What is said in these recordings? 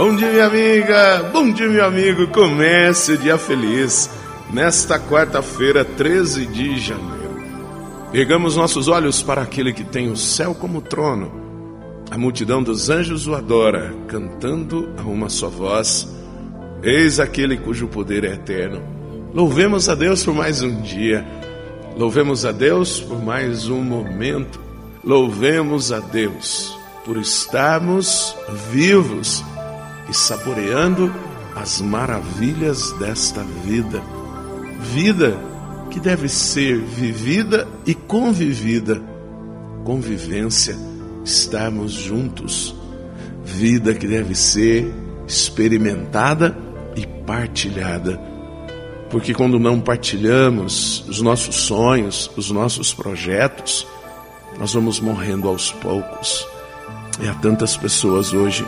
Bom dia, minha amiga. Bom dia, meu amigo. Comece o dia feliz nesta quarta-feira, 13 de janeiro. Pegamos nossos olhos para aquele que tem o céu como trono. A multidão dos anjos o adora, cantando a uma só voz. Eis aquele cujo poder é eterno. Louvemos a Deus por mais um dia. Louvemos a Deus por mais um momento. Louvemos a Deus por estarmos vivos e saboreando as maravilhas desta vida. Vida que deve ser vivida e convivida. Convivência, estarmos juntos. Vida que deve ser experimentada e partilhada. Porque quando não partilhamos os nossos sonhos, os nossos projetos, nós vamos morrendo aos poucos. E há tantas pessoas hoje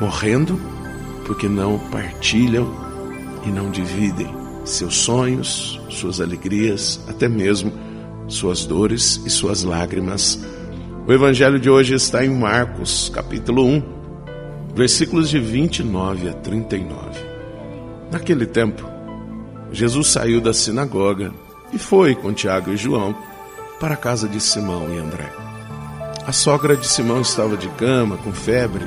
morrendo porque não partilham e não dividem seus sonhos, suas alegrias, até mesmo suas dores e suas lágrimas. O evangelho de hoje está em Marcos, capítulo 1, versículos de 29 a 39. Naquele tempo, Jesus saiu da sinagoga e foi com Tiago e João para a casa de Simão e André. A sogra de Simão estava de cama, com febre,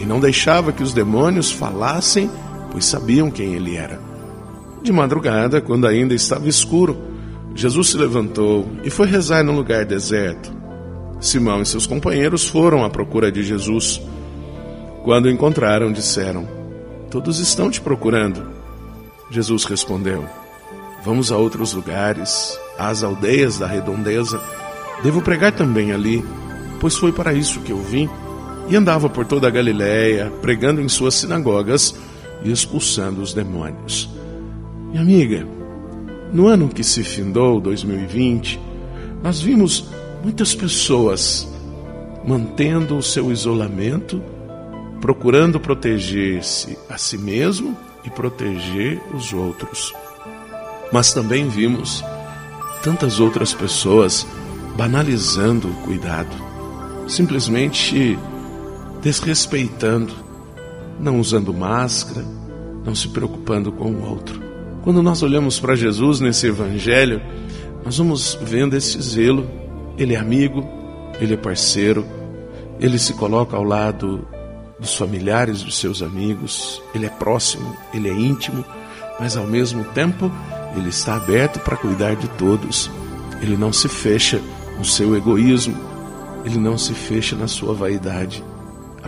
e não deixava que os demônios falassem, pois sabiam quem ele era. De madrugada, quando ainda estava escuro, Jesus se levantou e foi rezar num lugar deserto. Simão e seus companheiros foram à procura de Jesus. Quando o encontraram, disseram: Todos estão te procurando. Jesus respondeu: Vamos a outros lugares, às aldeias da redondeza. Devo pregar também ali, pois foi para isso que eu vim e andava por toda a Galiléia, pregando em suas sinagogas e expulsando os demônios. Minha amiga, no ano que se findou, 2020, nós vimos muitas pessoas mantendo o seu isolamento, procurando proteger-se a si mesmo e proteger os outros. Mas também vimos tantas outras pessoas banalizando o cuidado, simplesmente desrespeitando, não usando máscara, não se preocupando com o outro. Quando nós olhamos para Jesus nesse evangelho, nós vamos vendo esse zelo. Ele é amigo, ele é parceiro, ele se coloca ao lado dos familiares, dos seus amigos, ele é próximo, ele é íntimo, mas ao mesmo tempo ele está aberto para cuidar de todos. Ele não se fecha no seu egoísmo, ele não se fecha na sua vaidade.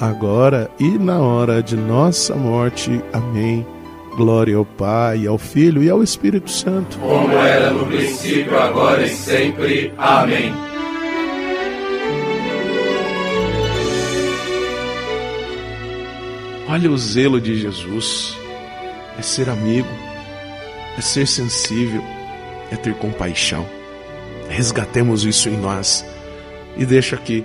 agora e na hora de nossa morte. Amém. Glória ao Pai, ao Filho e ao Espírito Santo. Como era no princípio, agora e sempre. Amém. Olha o zelo de Jesus. É ser amigo, é ser sensível, é ter compaixão. Resgatemos isso em nós e deixa aqui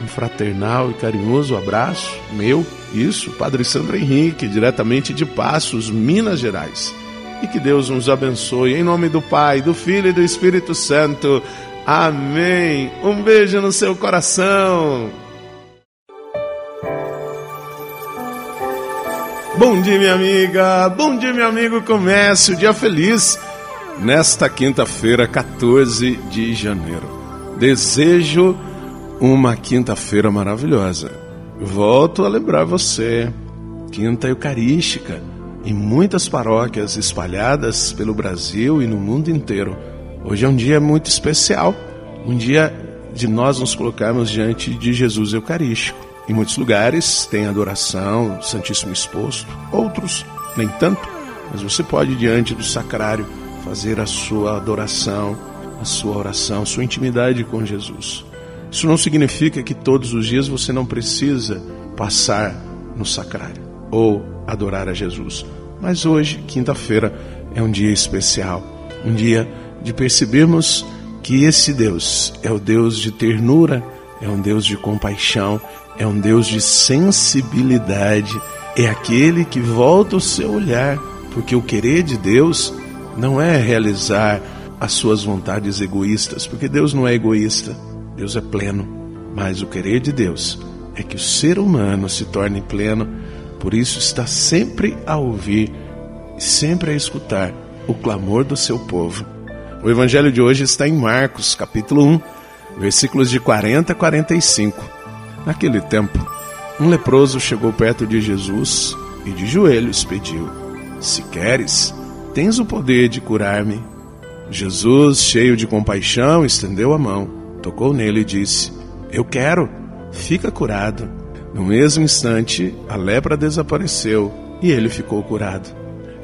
um fraternal e carinhoso abraço meu, isso, Padre Sandro Henrique, diretamente de Passos, Minas Gerais. E que Deus nos abençoe em nome do Pai, do Filho e do Espírito Santo. Amém. Um beijo no seu coração. Bom dia, minha amiga. Bom dia, meu amigo. Comece o dia feliz nesta quinta-feira, 14 de janeiro. Desejo uma quinta-feira maravilhosa. Volto a lembrar você, quinta eucarística, em muitas paróquias espalhadas pelo Brasil e no mundo inteiro. Hoje é um dia muito especial, um dia de nós nos colocarmos diante de Jesus Eucarístico. Em muitos lugares tem adoração, Santíssimo exposto, outros nem tanto, mas você pode diante do sacrário fazer a sua adoração, a sua oração, sua intimidade com Jesus. Isso não significa que todos os dias você não precisa passar no sacrário ou adorar a Jesus. Mas hoje, quinta-feira, é um dia especial, um dia de percebermos que esse Deus é o Deus de ternura, é um Deus de compaixão, é um Deus de sensibilidade, é aquele que volta o seu olhar, porque o querer de Deus não é realizar as suas vontades egoístas, porque Deus não é egoísta, Deus é pleno. Mas o querer de Deus é que o ser humano se torne pleno, por isso está sempre a ouvir, sempre a escutar o clamor do seu povo. O evangelho de hoje está em Marcos, capítulo 1, versículos de 40 a 45. Naquele tempo, um leproso chegou perto de Jesus e de joelhos pediu: Se queres, tens o poder de curar-me. Jesus, cheio de compaixão, estendeu a mão, tocou nele e disse: Eu quero, fica curado. No mesmo instante, a lepra desapareceu e ele ficou curado.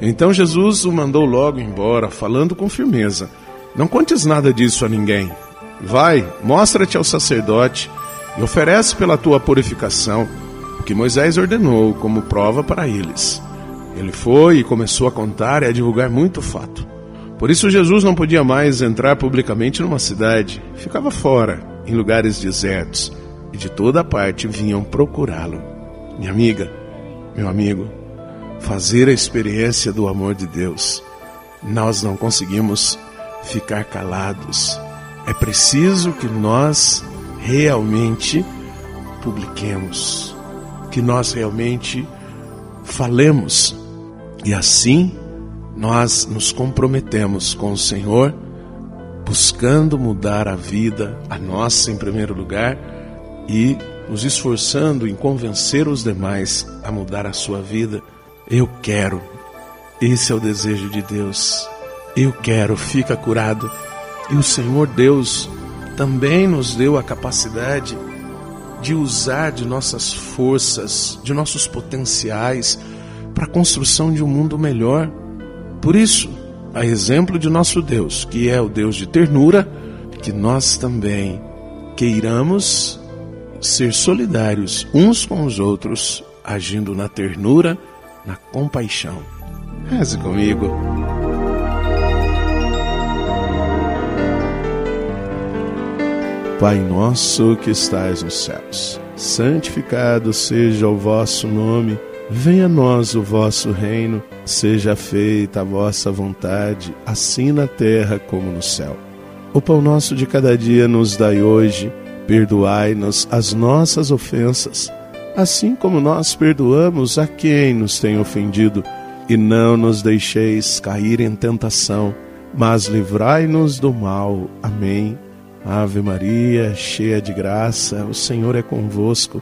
Então Jesus o mandou logo embora, falando com firmeza: Não contes nada disso a ninguém. Vai, mostra-te ao sacerdote e oferece pela tua purificação o que Moisés ordenou como prova para eles. Ele foi e começou a contar e a divulgar muito fato. Por isso Jesus não podia mais entrar publicamente numa cidade, ficava fora, em lugares desertos, e de toda parte vinham procurá-lo. Minha amiga, meu amigo, fazer a experiência do amor de Deus, nós não conseguimos ficar calados. É preciso que nós realmente publiquemos, que nós realmente falemos. E assim nós nos comprometemos com o Senhor, buscando mudar a vida, a nossa em primeiro lugar, e nos esforçando em convencer os demais a mudar a sua vida. Eu quero. Esse é o desejo de Deus. Eu quero, fica curado. E o Senhor Deus também nos deu a capacidade de usar de nossas forças, de nossos potenciais para a construção de um mundo melhor. Por isso, a exemplo de nosso Deus, que é o Deus de ternura, que nós também queiramos ser solidários uns com os outros, agindo na ternura, na compaixão. Reze comigo. Pai nosso que estais nos céus, santificado seja o vosso nome. Venha a nós o vosso reino, seja feita a vossa vontade, assim na terra como no céu. O pão nosso de cada dia nos dai hoje, perdoai-nos as nossas ofensas, assim como nós perdoamos a quem nos tem ofendido, e não nos deixeis cair em tentação, mas livrai-nos do mal. Amém. Ave Maria, cheia de graça, o Senhor é convosco.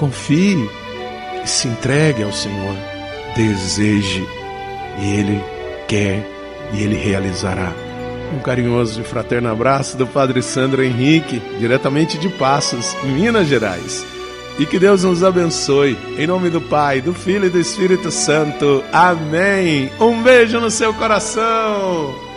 Confie e se entregue ao Senhor. Deseje e Ele quer e Ele realizará. Um carinhoso e fraterno abraço do Padre Sandro Henrique, diretamente de Passos, Minas Gerais. E que Deus nos abençoe. Em nome do Pai, do Filho e do Espírito Santo. Amém. Um beijo no seu coração.